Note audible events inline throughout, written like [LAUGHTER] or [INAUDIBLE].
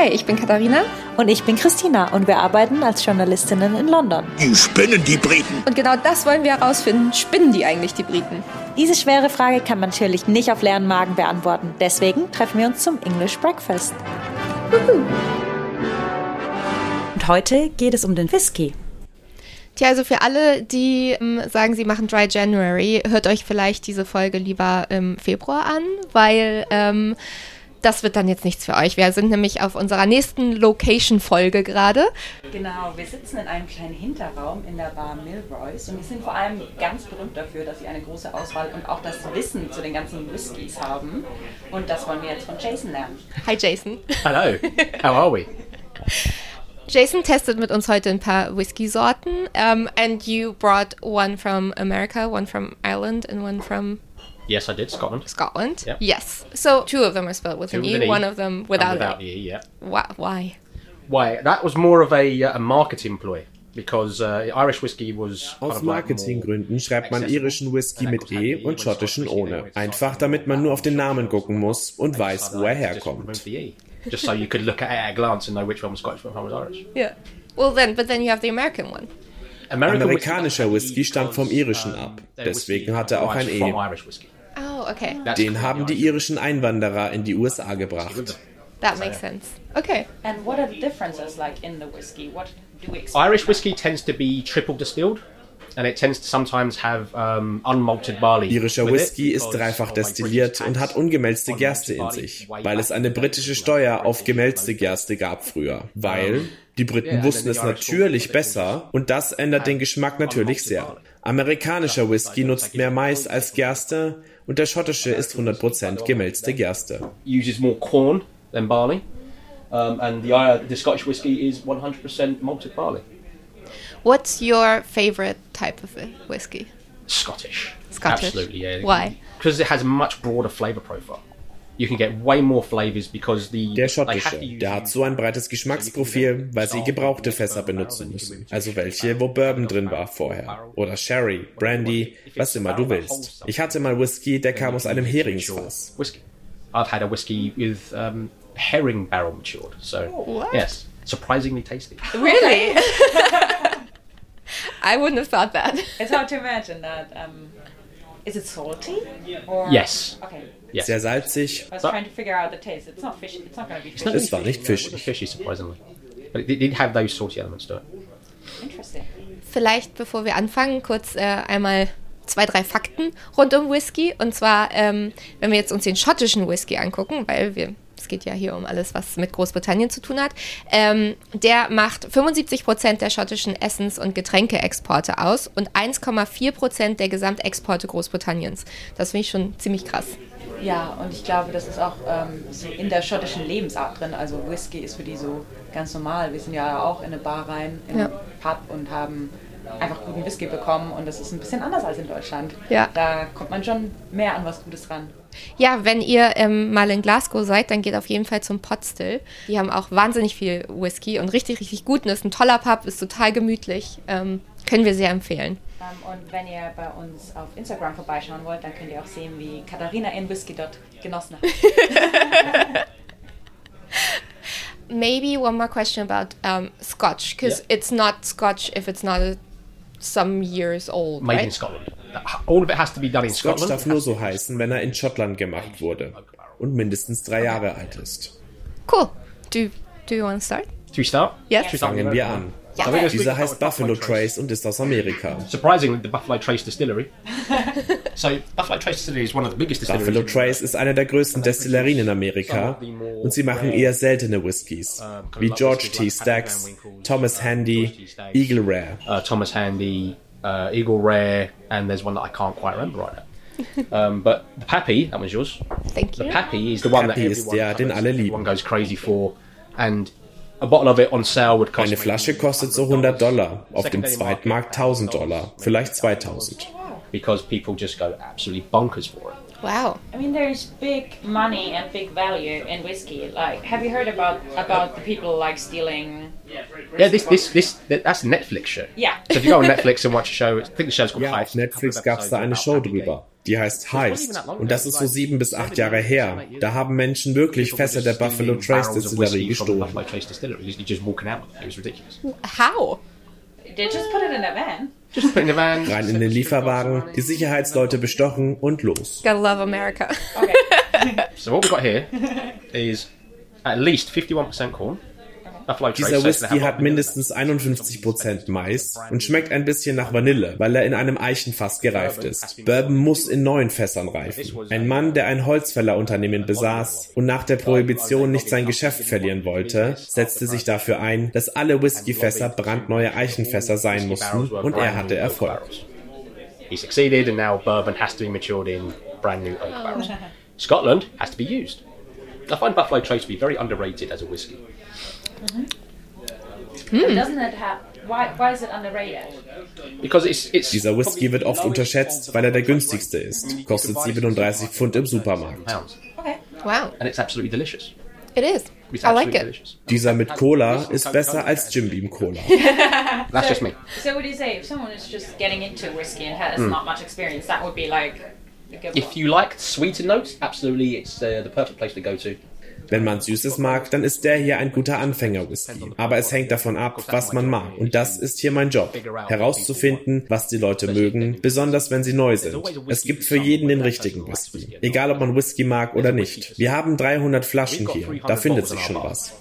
Hi, ich bin Katharina. Und ich bin Christina und wir arbeiten als Journalistinnen in London. Die spinnen, die Briten. Und genau das wollen wir herausfinden. Spinnen die eigentlich, die Briten? Diese schwere Frage kann man natürlich nicht auf leeren Magen beantworten. Deswegen treffen wir uns zum English Breakfast. Und heute geht es um den Whisky. Tja, also für alle, die ähm, sagen, sie machen Dry January, hört euch vielleicht diese Folge lieber im Februar an, weil ähm, das wird dann jetzt nichts für euch. Wir sind nämlich auf unserer nächsten Location-Folge gerade. Genau, wir sitzen in einem kleinen Hinterraum in der Bar Milroy's und wir sind vor allem ganz berühmt dafür, dass sie eine große Auswahl und auch das Wissen zu den ganzen Whiskys haben. Und das wollen wir jetzt von Jason lernen. Hi Jason. Hello. How are we? Jason testet mit uns heute ein paar Whisky-Sorten. Um, and you brought one from America, one from Ireland and one from Yes, I did. Scotland. Scotland. Yep. Yes. So two of them are spelled with Two an with E, an E one of them without, And without E, yeah. E. Why? Why? Why? That was more of a, uh, a marketing ploy because uh, Irish whiskey was Aus Marketinggründen schreibt man irischen Whisky mit E und schottischen ohne. Einfach damit man nur auf den Namen gucken muss und weiß, wo er herkommt. E. Just so you could look at it at a glance and know which one was Scottish and which one was Irish. Yeah. Well then, but then you have the American one. American Amerikanischer Whisky stammt vom Irischen ab. Deswegen hat er auch ein E. Oh, okay. That's Den haben die irischen Einwanderer in die USA gebracht. That makes sense. Okay. And what are the differences like in the whiskey? What do we expect? Irish whiskey tends to be triple distilled, and it tends to sometimes have um, unmalted barley. Irischer Whisky ist dreifach destilliert und hat ungemälzte Gerste in sich, weil back es eine britische 19th Steuer auf gemälzte Gerste gab früher. Weil die Briten and wussten es the Irish natürlich also besser und das ändert den Geschmack natürlich sehr. Amerikanischer Whisky nutzt mehr Mais als Gerste und der schottische ist 100% gemälzte Gerste. uses more corn than barley, um, and the uh, the Scottish whiskey is 100% malted barley. What's your favorite type of whiskey? Scottish. Scottish. Absolutely, yeah. Why? Because it has a much broader flavour profile. You can get way more flavours because the Der schottische, der hat so ein breites Geschmacksprofil, weil sie gebrauchte Fässer benutzen müssen. Also welche, wo Bourbon drin war vorher. Oder Sherry, Brandy, was immer du willst. Ich hatte mal Whisky, der kam aus einem Heringsfass. whiskey. I've had a whiskey with um, herring barrel matured, so what? yes, surprisingly tasty. Really? [LAUGHS] I wouldn't have thought that. It's hard to imagine that. Um, is it salty? Or Yes. Okay. Yes. Sehr salzig, I was trying to figure out the taste. It's not fishy. It's not going to be fishy. es war nicht fischig. fishy surprisingly, but it did have those salty elements to it. Interesting. Vielleicht, bevor wir anfangen, kurz äh, einmal zwei, drei Fakten rund um Whisky. Und zwar, ähm, wenn wir jetzt uns den schottischen Whisky angucken, weil wir, es geht ja hier um alles, was mit Großbritannien zu tun hat, ähm, der macht 75 Prozent der schottischen Essens- und Getränkeexporte aus und 1,4 Prozent der Gesamtexporte Großbritanniens. Das finde ich schon ziemlich krass. Ja, und ich glaube, das ist auch ähm, so in der schottischen Lebensart drin. Also Whisky ist für die so ganz normal. Wir sind ja auch in eine Bar rein, in Ja. einen Pub und haben einfach guten Whisky bekommen und das ist ein bisschen anders als in Deutschland. Ja. Da kommt man schon mehr an was Gutes ran. Ja, wenn ihr ähm, mal in Glasgow seid, dann geht auf jeden Fall zum Potstill. Die haben auch wahnsinnig viel Whisky und richtig, richtig gut. Und ist ein toller Pub, ist total gemütlich. Ähm, können wir sehr empfehlen. Ähm, und wenn ihr bei uns auf Instagram vorbeischauen wollt, dann könnt ihr auch sehen, wie Katharina ihren Whisky dort genossen hat. [LAUGHS] Maybe one more question about um, Scotch, because Yeah. it's not Scotch if it's not a, some years old, Made in right? Scotland. All of it has to be done in Scotch Scotland. darf nur so heißen, wenn er in Schottland gemacht wurde und mindestens drei Jahre alt ist. Cool. Do, do you want to start? Should we start? Yes. Fangen wir an. Ja. Dieser heißt Buffalo Trace und ist aus Amerika. Surprisingly, the Buffalo Trace Distillery. [LAUGHS] so, Buffalo Trace Distillery is one of the biggest distilleries. Buffalo Trace ist eine der größten Destillerien in Amerika und sie machen eher seltene Whiskys, wie George T. Stacks, Thomas Handy, Eagle Rare. uh, Thomas Handy, uh, Eagle Rare, and there's one that I can't quite remember right now. um, but the Pappy, that was yours. Thank The you. Pappy is the one Pappy that ist everyone, der, den alle lieben. everyone goes crazy for, and a bottle of it on sale would cost Eine Flasche kostet so 100 Dollar, auf dem Zweitmarkt 1000 Dollar, vielleicht 2000. because people just go absolutely bonkers for it. Wow. I mean, there's big money and big value in whiskey. Like, have you heard about about the people like stealing? Yeah, this this this that's a Netflix show. Yeah. So if you go on [LAUGHS] Netflix and watch a show, I think the show's called Ja, auf Heist. Netflix gab es da eine Show drüber. Die heißt Heist. Und das ist so sieben bis acht Jahre her. Da haben Menschen wirklich Fässer der Buffalo Trace Distillerie gestohlen. How? They just put it in a van. Just put in the van. Rein in den Lieferwagen, die Sicherheitsleute bestochen und los. Gotta love America. Okay. [LAUGHS] So what we've got here is at least 51% corn. Dieser Whisky hat mindestens 51% Mais und schmeckt ein bisschen nach Vanille, weil er in einem Eichenfass gereift ist. Bourbon muss in neuen Fässern reifen. Ein Mann, der ein Holzfällerunternehmen besaß und nach der Prohibition nicht sein Geschäft verlieren wollte, setzte sich dafür ein, dass alle Whiskyfässer brandneue Eichenfässer sein mussten und er hatte Erfolg. He succeeded, and now bourbon has to be matured in brand new oak barrels. Scotland has to be used. I find Buffalo Trace to be very underrated as a whiskey. And doesn't it have? Why? Why is it underrated? Because it's it's Dieser Whisky wird oft unterschätzt, weil er der günstigste ist. Kostet 37 Pfund im Supermarkt. pounds, Okay. Wow, and it's absolutely delicious. it is. It's I like it. delicious. Dieser mit Cola ist besser als Jim Beam Cola. [LAUGHS] That's just me. So what do you say if someone is just getting into whiskey and has not much experience? That would be like a good If you like sweeter notes, absolutely, it's uh, the perfect place to go to. Wenn man Süßes mag, dann ist der hier ein guter Anfänger-Whisky. Aber es hängt davon ab, was man mag. Und das ist hier mein Job. Herauszufinden, was die Leute mögen, besonders wenn sie neu sind. Es gibt für jeden den richtigen Whisky. Egal, ob man Whisky mag oder nicht. Wir haben 300 Flaschen hier. Da findet sich schon was.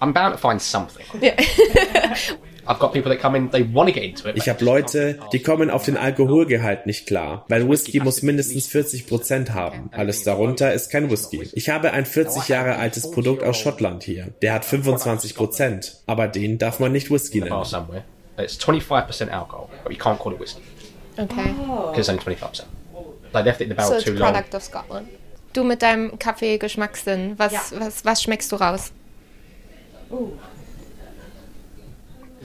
I'm bound to find something. Yeah. [LAUGHS] [LAUGHS] I've got people that come in, they want to get into it. Ich habe Leute, die kommen auf den Alkoholgehalt nicht klar, weil Whisky muss mindestens 40% haben. Alles darunter ist kein Whisky. Ich habe ein 40 Jahre altes Produkt aus Schottland hier. Der hat 25%, aber den darf man nicht Whisky nennen. somewhere. It's 25% alcohol, but you can't call it whiskey Okay. because it's only 25%. They left it in the barrel So it's too long. product of Scotland. Du mit deinem Kaffee-Geschmackssinn, was, Ja. was, was schmeckst du raus?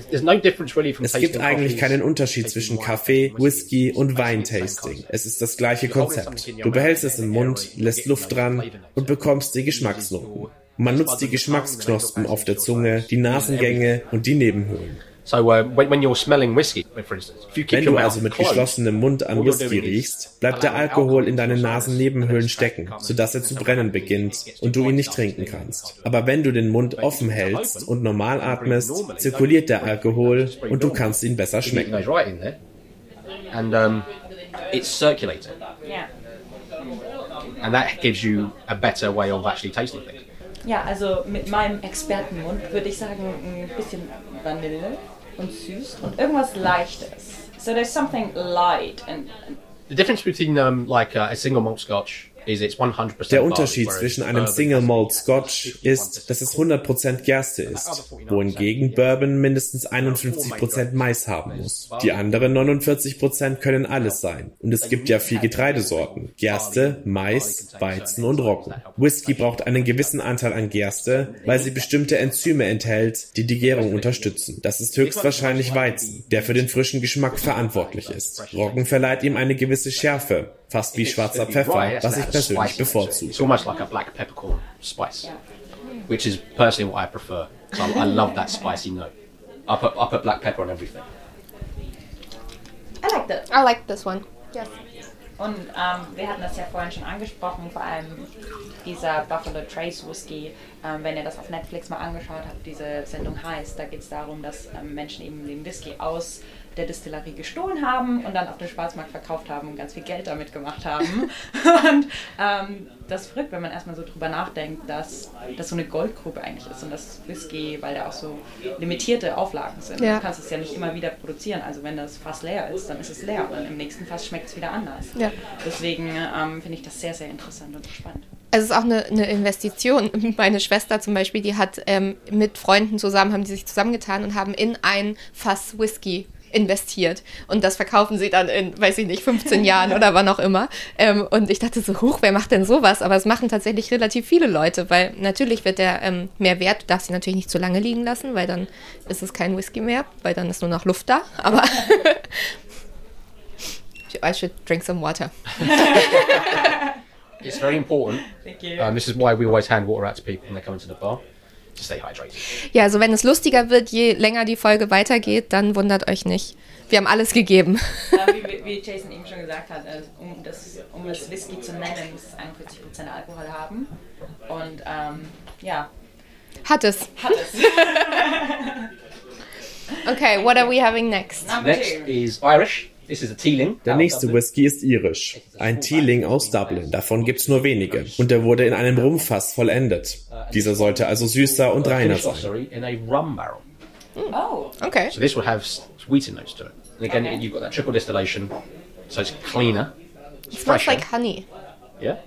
There's no difference really from Es gibt eigentlich keinen Unterschied zwischen Kaffee, Whisky und Weintasting. Es ist das gleiche Konzept. Du behältst es im Mund, lässt Luft dran und bekommst die Geschmacksnoten. Man nutzt die Geschmacksknospen auf der Zunge, die Nasengänge und die Nebenhöhlen. So uh, when, when you're smelling whiskey, for instance, if you keep Wenn your du mouth also mit geschlossenem Mund an Whisky riechst, bleibt der Alkohol in deinen Nasennebenhöhlen stecken, and sodass er zu brennen beginnt und du ihn nicht trinken kannst. Aber wenn du den Mund offen hältst und normal atmest, zirkuliert der Alkohol und du kannst ihn besser It schmecken. goes right in there, and um, it's circulating, Yeah. and that gives you a better way of actually tasting things. Ja, also mit meinem Expertenmund würde ich sagen, ein bisschen Vanille und süß und irgendwas Leichtes. So there's something light and, The difference between um, like uh, a single malt Scotch is it's 100% Der Unterschied zwischen einem Single Malt Scotch 51% ist, dass es 100% Gerste ist, wohingegen Bourbon mindestens 51% Mais haben muss. Die anderen 49% können alles sein. Und es gibt ja vier Getreidesorten. Gerste, Mais, Weizen und Roggen. Whisky braucht einen gewissen Anteil an Gerste, weil sie bestimmte Enzyme enthält, die die Gärung unterstützen. Das ist höchstwahrscheinlich Weizen, der für den frischen Geschmack verantwortlich ist. Roggen verleiht ihm eine gewisse Schärfe, fast wie schwarzer Pfeffer, was ich persönlich bevorzuge. It's almost like a black peppercorn spice, which is personally what I prefer. I, I love that spicy note. I put I put black pepper on everything. I like that. I like this one. Yes. Und ähm, wir hatten das ja vorhin schon angesprochen, vor allem dieser Buffalo Trace Whisky. Ähm, wenn ihr das auf Netflix mal angeschaut habt, diese Sendung heißt, da geht es darum, dass ähm, Menschen eben den Whisky aus der Distillerie gestohlen haben und dann auf dem Schwarzmarkt verkauft haben und ganz viel Geld damit gemacht haben. [LAUGHS] und ähm, das ist verrückt, wenn man erstmal so drüber nachdenkt, dass das so eine Goldgrube eigentlich ist und das Whisky, weil da auch so limitierte Auflagen sind. Ja. Du kannst es ja nicht immer wieder produzieren. Also wenn das Fass leer ist, dann ist es leer und dann im nächsten Fass schmeckt es wieder anders. Ja. Deswegen ähm, finde ich das sehr, sehr interessant und spannend. Es ist auch eine, eine Investition. [LAUGHS] Meine Schwester zum Beispiel, die hat ähm, mit Freunden zusammen, haben die sich zusammengetan und haben in ein Fass Whisky investiert. Und das verkaufen sie dann in, weiß ich nicht, 15 Jahren oder wann auch immer. Ähm, und ich dachte so, huch, wer macht denn sowas? Aber es machen tatsächlich relativ viele Leute, weil natürlich wird der ähm, mehr wert. Du darfst ihn natürlich nicht zu lange liegen lassen, weil dann ist es kein Whisky mehr, weil dann ist nur noch Luft da. Aber [LAUGHS] I should drink some water. It's very important. Thank you. Um, this is why we always hand water out to people when they come into the bar. Ja, also wenn es lustiger wird, je länger die Folge weitergeht, dann wundert euch nicht. Wir haben alles gegeben. Ja, [LAUGHS] wie, wie Jason eben schon gesagt hat, äh, um das, um das Whisky zu nennen, muss es 41% Alkohol haben. Und ähm, ja, Hat es. hat es. [LAUGHS] Okay, what are we having next? Number Next two. is Irish. This is a Teeling. Der nächste Whisky ist irisch. Ein Teeling aus Dublin. Davon gibt's nur wenige. Und der wurde in einem Rumfass vollendet. Dieser sollte also süßer und reiner sein. sorry, in a rum barrel. Oh, Okay. So this will have s- wheaten notes to it. And again, Okay. you've got that triple distillation, so it's cleaner. It's It smells fresher. like honey. yeah.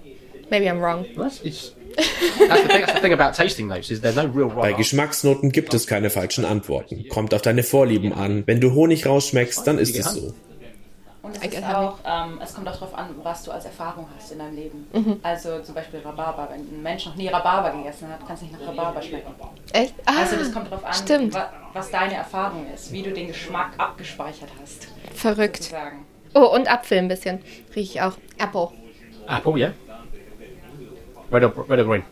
Maybe I'm wrong. Well, that's, it's, that's, the thing, that's the thing about tasting notes is there's no real Bei. Geschmacksnoten gibt es keine falschen Antworten. Kommt auf deine Vorlieben an. Wenn du Honig rausschmeckst, dann ist es so. Und es ist auch, ähm, es kommt auch darauf an, was du als Erfahrung hast in deinem Leben. Also zum Beispiel Rhabarber. Wenn ein Mensch noch nie Rhabarber gegessen hat, kann es nicht nach Rhabarber schmecken. Echt? Ah, Also das kommt darauf an, wa was deine Erfahrung ist, wie du den Geschmack abgespeichert hast, Verrückt. sozusagen. Oh, und Apfel ein bisschen. Riech ich auch. Apple. Apple, yeah. Red or, red or green?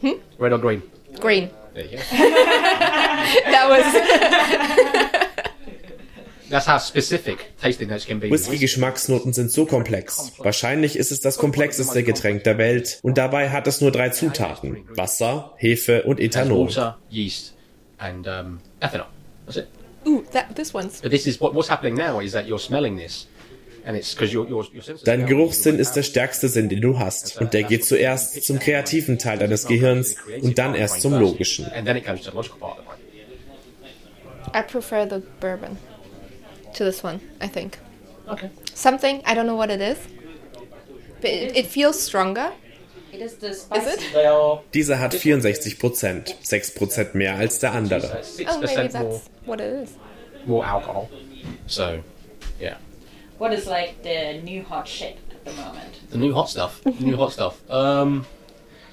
Hmm? Red or green? Green. There you go. [LAUGHS] That was. [LAUGHS] That's how specific tasting notes can be. Whisky-Geschmacksnoten sind so komplex. Wahrscheinlich ist es das komplexeste Getränk der Welt und dabei hat es nur drei Zutaten. Wasser, Hefe und Ethanol. water, yeast, and um, ethanol. That's it. Ooh, that, this one's. But this is what, what's happening now is that you're smelling this, and it's because your your your sense of Dein Geruchssinn ist der stärkste Sinn, den du hast. Und der geht zuerst zum kreativen Teil deines Gehirns und dann erst zum logischen. I prefer the bourbon to this one, I think. Okay. Something, I don't know what it is, but it, it feels stronger. It is the Is it? They are Dieser hat 64 Prozent, 6 Prozent mehr als der andere. six Oh, maybe percent more that's what it is. more alcohol. So, yeah, What is like the new hot shit at the moment? the new hot stuff. the new hot stuff. Um,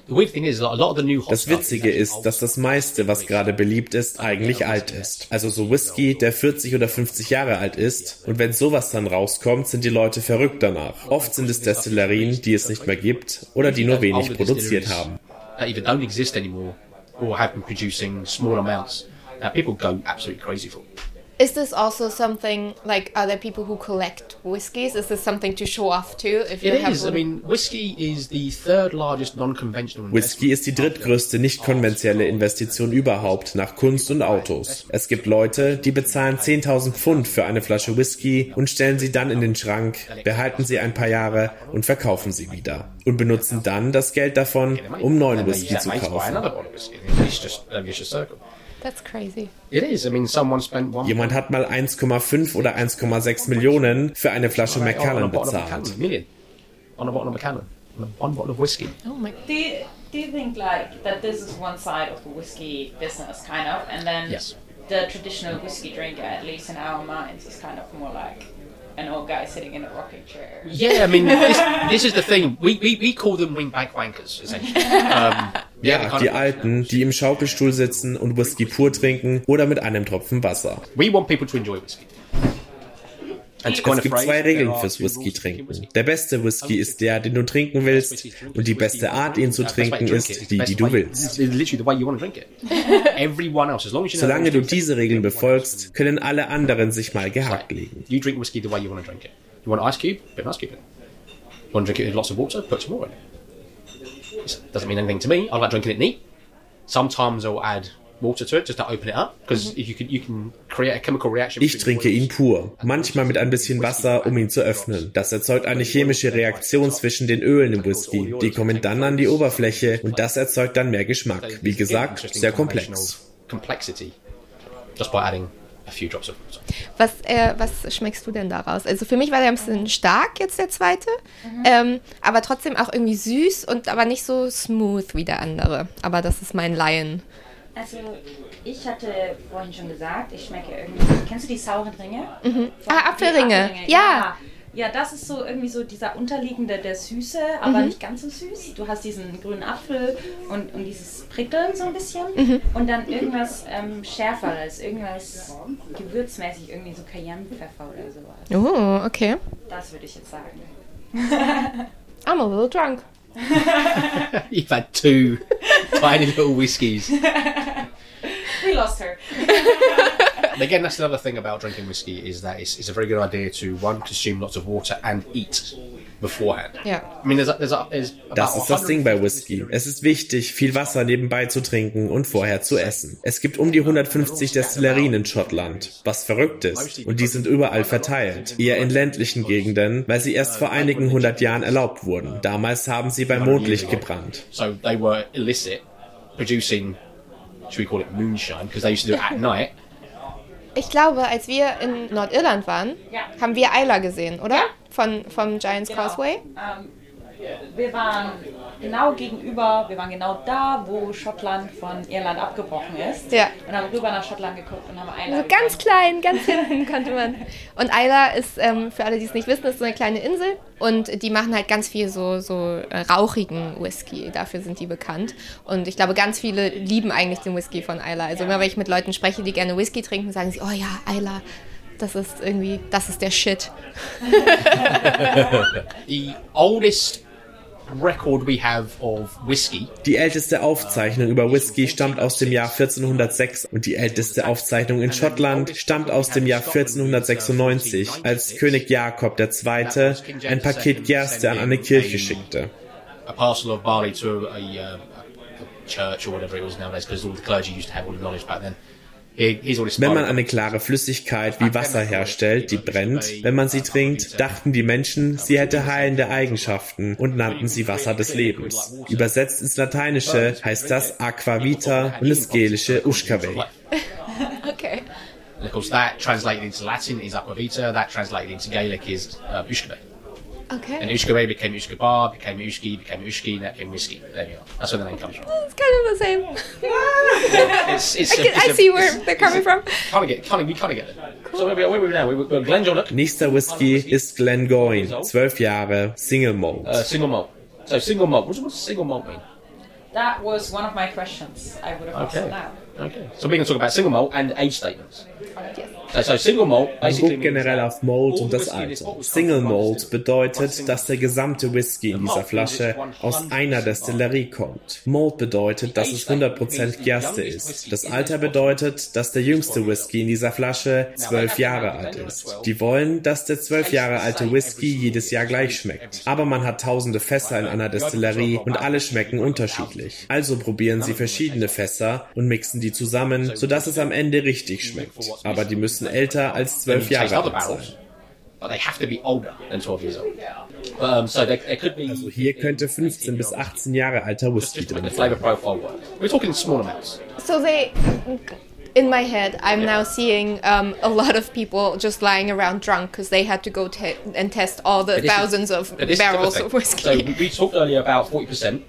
Das Witzige ist, dass das meiste, was gerade beliebt ist, eigentlich alt ist. Also so Whisky, der 40 oder 50 Jahre alt ist. Und wenn sowas dann rauskommt, sind die Leute verrückt danach. Oft sind es Destillerien, die es nicht mehr gibt oder die nur wenig produziert haben. that people go absolutely crazy for. Is this also something like are there people who collect whiskies? Is this something to show off too? If you It have is. I one? mean, whiskey is the third largest non-conventional Whisky ist die drittgrößte nicht konventionelle Investition überhaupt nach Kunst und Autos. Es gibt Leute, die bezahlen 10.000 Pfund für eine Flasche Whisky und stellen sie dann in den Schrank, behalten sie ein paar Jahre und verkaufen sie wieder. Und benutzen dann das Geld davon, um neuen Whisky zu kaufen. Another bottle of whiskey. It's just a vicious circle. That's crazy. It is. I mean, someone spent one. Jemand hat mal 1,5 oder 1,6 Millionen für eine Flasche on Macallan bezahlt. Million on a bottle of Macallan, on a- bottle of whiskey. Oh my. Do you, do you think like that this is one side of the whiskey business kind of and then Yes. the traditional whiskey drinker at least in our minds is kind of more like an old guy sitting in a rocking chair. Yeah, I mean, [LAUGHS] this, this is the thing. We, we, we call them wingback wankers, essentially. Um, Ja, die Alten, die im Schaukelstuhl sitzen und Whisky pur trinken oder mit einem Tropfen Wasser. We want people to enjoy whiskey. Es gibt zwei Regeln fürs two rules Whisky trinken. Der beste Whisky ist der, den du trinken willst und die beste Art, ihn zu trinken, ist die, die du willst. It. [LAUGHS] Solange du diese Regeln befolgst, können alle anderen sich mal gehakt legen. You drink whiskey the way you want to drink it. You want an ice cube? An ice cube in. You want to drink it with lots of water? Put some more in. It doesn't mean anything to me. I like drinking it neat. Sometimes I'll add water to it just to open it up because you can you can create a chemical reaction. Ich trinke ihn pur, manchmal mit ein bisschen Wasser, um ihn zu öffnen. Das erzeugt eine chemische Reaktion zwischen den Ölen im Whisky. Die kommen dann an die Oberfläche und das erzeugt dann mehr Geschmack. Wie gesagt, sehr komplex. Complexity. Just by adding a few drops of water. Was, äh, was schmeckst du denn daraus? Also für mich war der ein bisschen stark jetzt der zweite, ähm, aber trotzdem auch irgendwie süß und aber nicht so smooth wie der andere. Aber das ist mein Laien. Also ich hatte vorhin schon gesagt, ich schmecke irgendwie. Kennst du die sauren Ringe? Von- Ah, Apfelringe. Ja. ja. Ja, das ist so irgendwie so dieser unterliegende, der Süße, aber Mhm. nicht ganz so süß. Du hast diesen grünen Apfel und, und dieses Prickeln so ein bisschen. Mhm. Und dann irgendwas ähm, Schärferes, irgendwas gewürzmäßig, irgendwie so Cayennepfeffer oder sowas. Oh, okay. Das würde ich jetzt sagen. [LAUGHS] I'm a little drunk. [LAUGHS] You've had two tiny little whiskies. [LAUGHS] We lost her. [LAUGHS] again, that's another thing about drinking whiskey is that it's, it's a very good idea to one consume lots of water and eat beforehand. Ja. I mean, there's, there's, there's Das ist das Ding bei 150 Whisky. Es ist wichtig, viel Wasser nebenbei zu trinken und vorher zu essen. Es gibt um die 150 Destillerien in Schottland, was verrückt ist. Und die sind überall verteilt. Eher in ländlichen Gegenden, weil sie erst vor einigen hundert Jahren erlaubt wurden. Damals haben sie bei Mondlicht gebrannt. So they were illicit, producing, should we call it moonshine, because they used to do it at night. Ich glaube, als wir in Nordirland waren, haben wir Isla gesehen, oder? Von, vom Giants Genau. Causeway. Ähm, wir waren genau gegenüber, wir waren genau da, wo Schottland von Irland abgebrochen ist. Ja. Und haben rüber nach Schottland geguckt und haben eine. So ganz klein, ganz [LAUGHS] hinten konnte man. Und Isla ist, ähm, für alle, die es nicht wissen, ist so eine kleine Insel. Und die machen halt ganz viel so, so äh, rauchigen Whisky. Dafür sind die bekannt. Und ich glaube, ganz viele lieben eigentlich den Whisky von Isla. Also immer, wenn ich mit Leuten spreche, die gerne Whisky trinken, sagen sie, oh ja, Isla, das ist irgendwie, das ist der Shit. [LAUGHS] [LAUGHS] The oldest record we have of whiskey Die älteste Aufzeichnung über Whisky stammt aus dem Jahr 1406 und die älteste Aufzeichnung in Schottland stammt aus dem Jahr 1496, als König Jakob II. ein Paket Gerste an eine Kirche schickte. a parcel of barley to a, uh, church or whatever it was nowadays, because all the clergy used to have all the knowledge back then. All this Wenn man eine klare Flüssigkeit wie Wasser herstellt, die brennt, wenn man sie trinkt, dachten die Menschen, sie hätte heilende Eigenschaften und nannten sie Wasser des Lebens. Übersetzt ins Lateinische heißt das Aquavita und ins Gelische Ushkaveh. Okay. And of course, that translated into Latin is aquavita. That translated into Gaelic is uh, ushkabe. And Okay. ushkabe became ushkabar, became ushki, became ushki, and that became whiskey. There you are. That's where the name comes from. It's kind of the same. [LAUGHS] It's, it's, I, can, I see where they're coming from. Kind of get, kind of, we kind of get there. So where, where are we now? We're, we're Glendronach, Nächster Whisky ist Glengoyne, 12 Jahre, Single Malt. uh, single malt. So single malt. What does single malt mean? That was one of my questions. I would have asked Okay. now. Okay. So we're going to talk about single malt and age statements. So, so single basically guckt generell auf Malt und das Alter. Single Malt bedeutet, dass der gesamte Whisky in dieser Flasche aus einer Destillerie kommt. Malt bedeutet, dass es 100% Gerste ist. Das Alter bedeutet, dass der jüngste Whisky in dieser Flasche 12 Jahre alt ist. Die wollen, dass der 12 Jahre alte Whisky jedes Jahr gleich schmeckt. Aber man hat tausende Fässer in einer Destillerie und alle schmecken unterschiedlich. Also probieren sie verschiedene Fässer und mixen die zusammen, sodass es am Ende richtig schmeckt. Aber die müssen älter als then 12 you taste Jahre other alt sein. barrels, but they have to be older than 12 years old. Um, so there, there could be Also hier könnte 15 bis 18 Jahre alter Whisky just to drin make the sein. flavour profile work. We're talking small amounts. So they, in my head, I'm now seeing um, a lot of people just lying around drunk because they had to go te- and test all the But this is- thousands of but this is the barrels thing. of whiskey. So we, we talked earlier about 40%.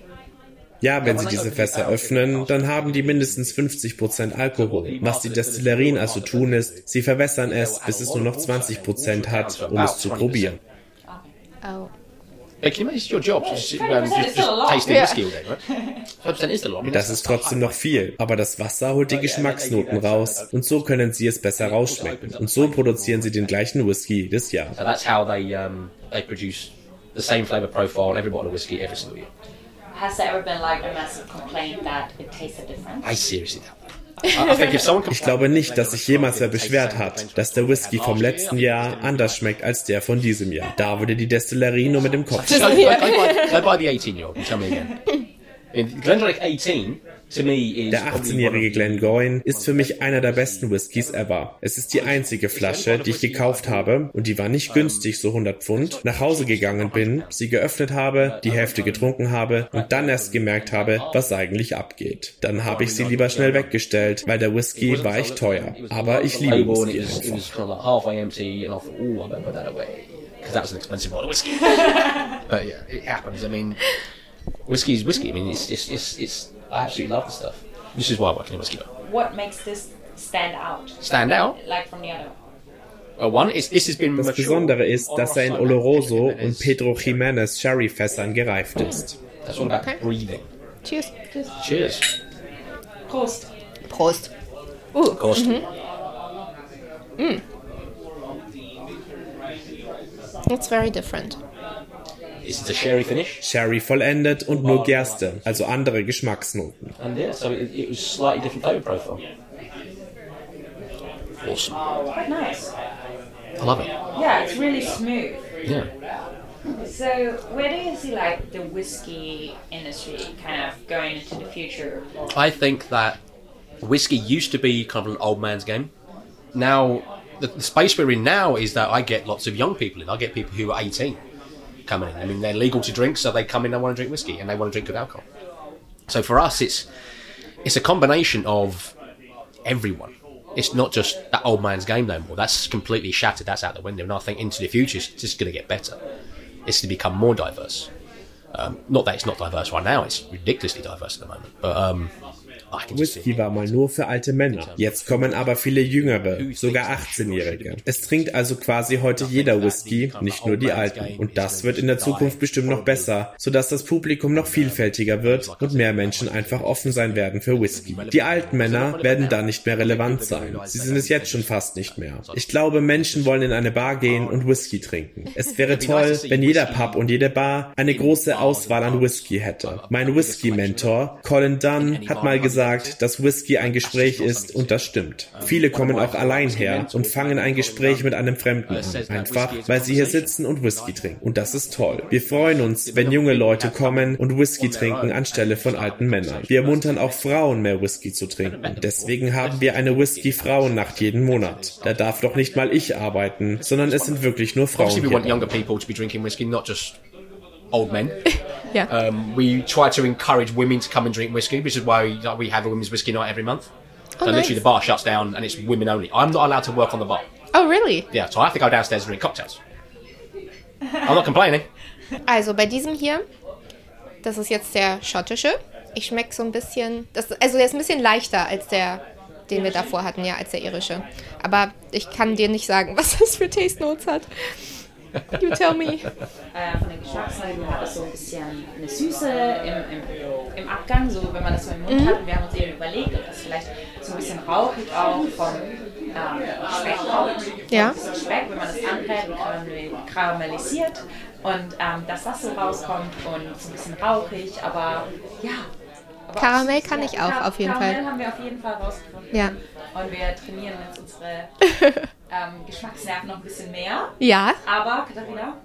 Ja, wenn sie diese Fässer öffnen, dann haben die mindestens 50% Alkohol. Was die Destillerien also tun ist, sie verwässern es, bis es nur noch 20% hat, um es zu probieren. oh. Hey, can you imagine it's your job? Just, sit around and 20% just, is just a lot. tasting Yeah. whiskey all day, right? 5% is a lot. I mean, Das ist trotzdem noch viel, aber das Wasser holt die Geschmacksnoten raus und so können sie es besser rausschmecken. Und so produzieren sie den gleichen Whisky jedes Jahr. So that's how they um, they produce the same flavour profile on every bottle of whiskey every single year. Has there ever been like a massive complaint that it tasted different? I seriously doubt Ich glaube nicht, dass sich jemals wer beschwert hat, dass der Whisky vom letzten Jahr anders schmeckt als der von diesem Jahr. Da würde die Destillerie nur mit dem Kopf The 18 year old and tell me again. In Glendronach 18 to me is Der probably 18-jährige Glengoyne ist für mich einer der besten Whiskys ever. Es ist die einzige Flasche, die ich gekauft habe und die war nicht günstig, so 100 Pfund. Nach Hause gegangen bin, sie geöffnet habe, die Hälfte getrunken habe und dann erst gemerkt habe, was eigentlich abgeht. Dann habe ich sie lieber schnell weggestellt, weil der Whisky war echt teuer. Aber ich liebe Whisky einfach. [LAUGHS] whiskey. is whiskey. I mean, it's it's it's, it's I absolutely love the stuff. This is why I work in a whiskey bar. What makes this stand out? Stand out. Like from the other? One is this has been Das Besondere ist, dass er in Oloroso und Pedro Jimenez Sherry-Fässern gereift ist. Okay. Cheers. Cheers. Cheers. Prost. Prost. Uh, Of course. it's very different. This is a sherry finish, Sherry vollendet und nur Gerste, also andere Geschmacksnoten. and yeah, so it, it was slightly different flavour profile. awesome. Quite nice. I love it. Yeah, it's really smooth. Yeah. So, where do you see like the whiskey industry kind of going into the future? I think that whiskey used to be kind of an old man's game. Now, the, the space we're in now is that I get lots of young people in. I get people who are 18 coming in. I mean, they're legal to drink, so they come in and want to drink whiskey and they want to drink good alcohol. So for us, it's it's a combination of everyone. It's not just that old man's game no more. That's completely shattered. That's out the window. And I think into the future, it's just going to get better. It's to become more diverse. Um, not that it's not diverse right now. It's ridiculously diverse at the moment. But um, Whisky war mal nur für alte Männer. Jetzt kommen aber viele Jüngere, sogar 18-Jährige. Es trinkt also quasi heute jeder Whisky, nicht nur die Alten. Und das wird in der Zukunft bestimmt noch besser, sodass das Publikum noch vielfältiger wird und mehr Menschen einfach offen sein werden für Whisky. Die alten Männer werden dann nicht mehr relevant sein. Sie sind es jetzt schon fast nicht mehr. Ich glaube, Menschen wollen in eine Bar gehen und Whisky trinken. Es wäre [LAUGHS] toll, wenn jeder Pub und jede Bar eine große Auswahl an Whisky hätte. Mein Whisky-Mentor, Colin Dunn, hat mal gesagt, dass Whisky ein Gespräch ist und das stimmt. Viele kommen auch allein her und fangen ein Gespräch mit einem Fremden an. Einfach, weil sie hier sitzen und Whisky trinken. Und das ist toll. Wir freuen uns, wenn junge Leute kommen und Whisky trinken anstelle von alten Männern. Wir ermuntern auch Frauen, mehr Whisky zu trinken. Deswegen haben wir eine Whisky-Frauennacht jeden Monat. Da darf doch nicht mal ich arbeiten, sondern es sind wirklich nur Frauen Obviously, old men. [LAUGHS] Ja. Um, we try to encourage women to come and drink whiskey, which is why like, we have a women's whiskey night every month. Oh, so nice. literally, the bar shuts down and it's women only. I'm not allowed to work on the bar. Oh, really? Yeah, so I have to go downstairs and drink cocktails. I'm not complaining. [LAUGHS] Also bei diesem hier, das ist jetzt der schottische. Ich schmecke so ein bisschen, das, also der ist ein bisschen leichter als der, den wir davor hatten, ja, als der irische. Aber ich kann dir nicht sagen, [LAUGHS] was das für Taste Notes hat. You tell me. Äh, von den Geschmacksseiten hat es so ein bisschen eine Süße im, im, im Abgang, so wenn man das so im Mund hat. Und wir haben uns eben überlegt, ob das vielleicht so ein bisschen rauchig auch vom ähm, Speck kommt. Ja. Speck, wenn man das anbrät karamellisiert. Und ähm, dass das so rauskommt und so ein bisschen rauchig, aber ja. Karamell kann ich auch, auf jeden Karamell Fall. haben wir auf jeden Fall rausgefunden. Ja. Und wir trainieren jetzt unsere [LAUGHS] ähm, Geschmacksnerven noch ein bisschen mehr. Ja, Aber, Katharina,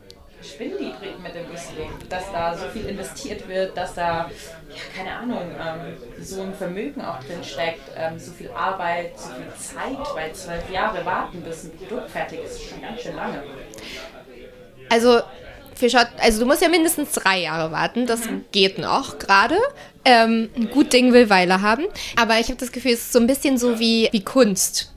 spinnen die Briten mit dem Whisky, dass da so viel investiert wird, dass da, ja, keine Ahnung, ähm, so ein Vermögen auch drin steckt, ähm, so viel Arbeit, so viel Zeit, weil zwölf Jahre warten, bis ein Produkt fertig ist, ist schon ganz schön lange. also für also du musst ja mindestens drei Jahre warten. Das geht noch gerade. Ähm, ein gut Ding will Weile haben. Aber ich habe das Gefühl, es ist so ein bisschen so wie, wie Kunst.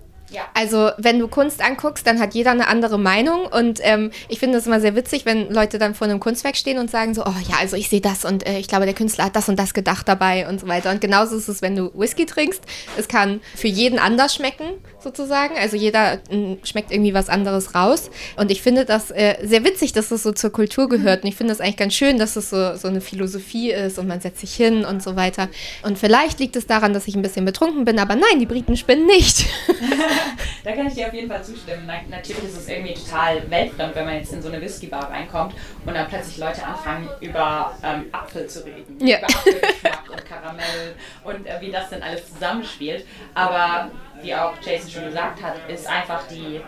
Also, wenn du Kunst anguckst, dann hat jeder eine andere Meinung. Und ähm, ich finde es immer sehr witzig, wenn Leute dann vor einem Kunstwerk stehen und sagen so, oh ja, also ich sehe das und äh, ich glaube, der Künstler hat das und das gedacht dabei und so weiter. Und genauso ist es, wenn du Whisky trinkst. Es kann für jeden anders schmecken, sozusagen. Also jeder mm, schmeckt irgendwie was anderes raus. Und ich finde das äh, sehr witzig, dass das so zur Kultur gehört. Und ich finde das eigentlich ganz schön, dass es so, so eine Philosophie ist und man setzt sich hin und so weiter. Und vielleicht liegt es daran, dass ich ein bisschen betrunken bin, aber nein, die Briten spinnen nicht. [LAUGHS] Da kann ich dir auf jeden Fall zustimmen. Na, natürlich ist es irgendwie total weltfremd, wenn man jetzt in so eine Whiskybar reinkommt und dann plötzlich Leute anfangen, über ähm, Apfel zu reden. Ja. Über Apfelgeschmack und Karamell und äh, wie das denn alles zusammenspielt. Aber wie auch Jason schon gesagt hat, ist einfach die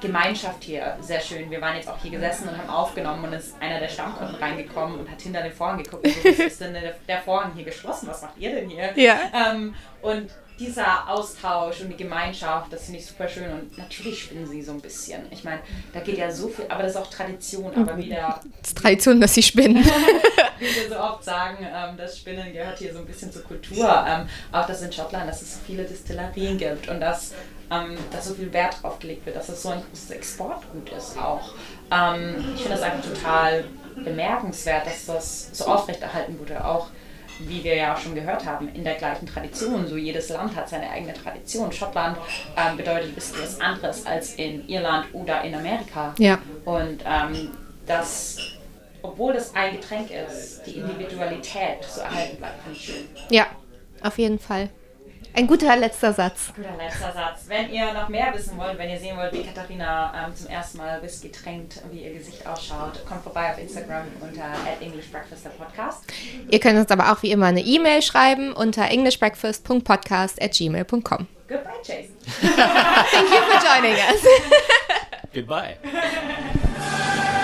Gemeinschaft hier sehr schön. Wir waren jetzt auch hier gesessen und haben aufgenommen und ist einer der Stammkunden reingekommen und hat hinter den Vorhang geguckt. Und so, "Was ist denn der, der Vorhang hier geschlossen? Was macht ihr denn hier? Ja. Ähm, und dieser Austausch und die Gemeinschaft, das finde ich super schön. Und natürlich spinnen sie so ein bisschen. Ich meine, da geht ja so viel, aber das ist auch Tradition. Aber wieder, Es ist Tradition, dass sie spinnen. [LAUGHS] wie wir so oft sagen, ähm, das Spinnen gehört hier so ein bisschen zur Kultur. Ähm, auch dass in Schottland, dass es so viele Destillerien gibt und dass, ähm, dass so viel Wert drauf gelegt wird, dass es so ein großes Exportgut ist auch. Ähm, ich finde das einfach total bemerkenswert, dass das so aufrechterhalten wurde. Auch wie wir ja auch schon gehört haben, in der gleichen Tradition. So jedes Land hat seine eigene Tradition. Schottland ähm, bedeutet Whisky was anderes als in Irland oder in Amerika. Ja. Und ähm, dass, obwohl das ein Getränk ist, die Individualität so erhalten bleibt, finde ich schön. Ja, auf jeden Fall. Ein guter letzter Satz. Guter letzter Satz. Wenn ihr noch mehr wissen wollt, wenn ihr sehen wollt, wie Katharina ähm, zum ersten Mal Whisky trinkt, wie ihr Gesicht ausschaut, kommt vorbei auf Instagram unter at English Breakfast der Podcast. Ihr könnt uns aber auch wie immer eine E-Mail schreiben unter englishbreakfast.podcast at gmail.com. Goodbye, Jason. [LAUGHS] Thank you for joining us. Goodbye. [LAUGHS]